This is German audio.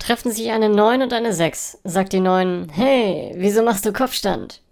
Treffen sich eine 9 und eine 6. Sagt die 9, hey, wieso machst du Kopfstand?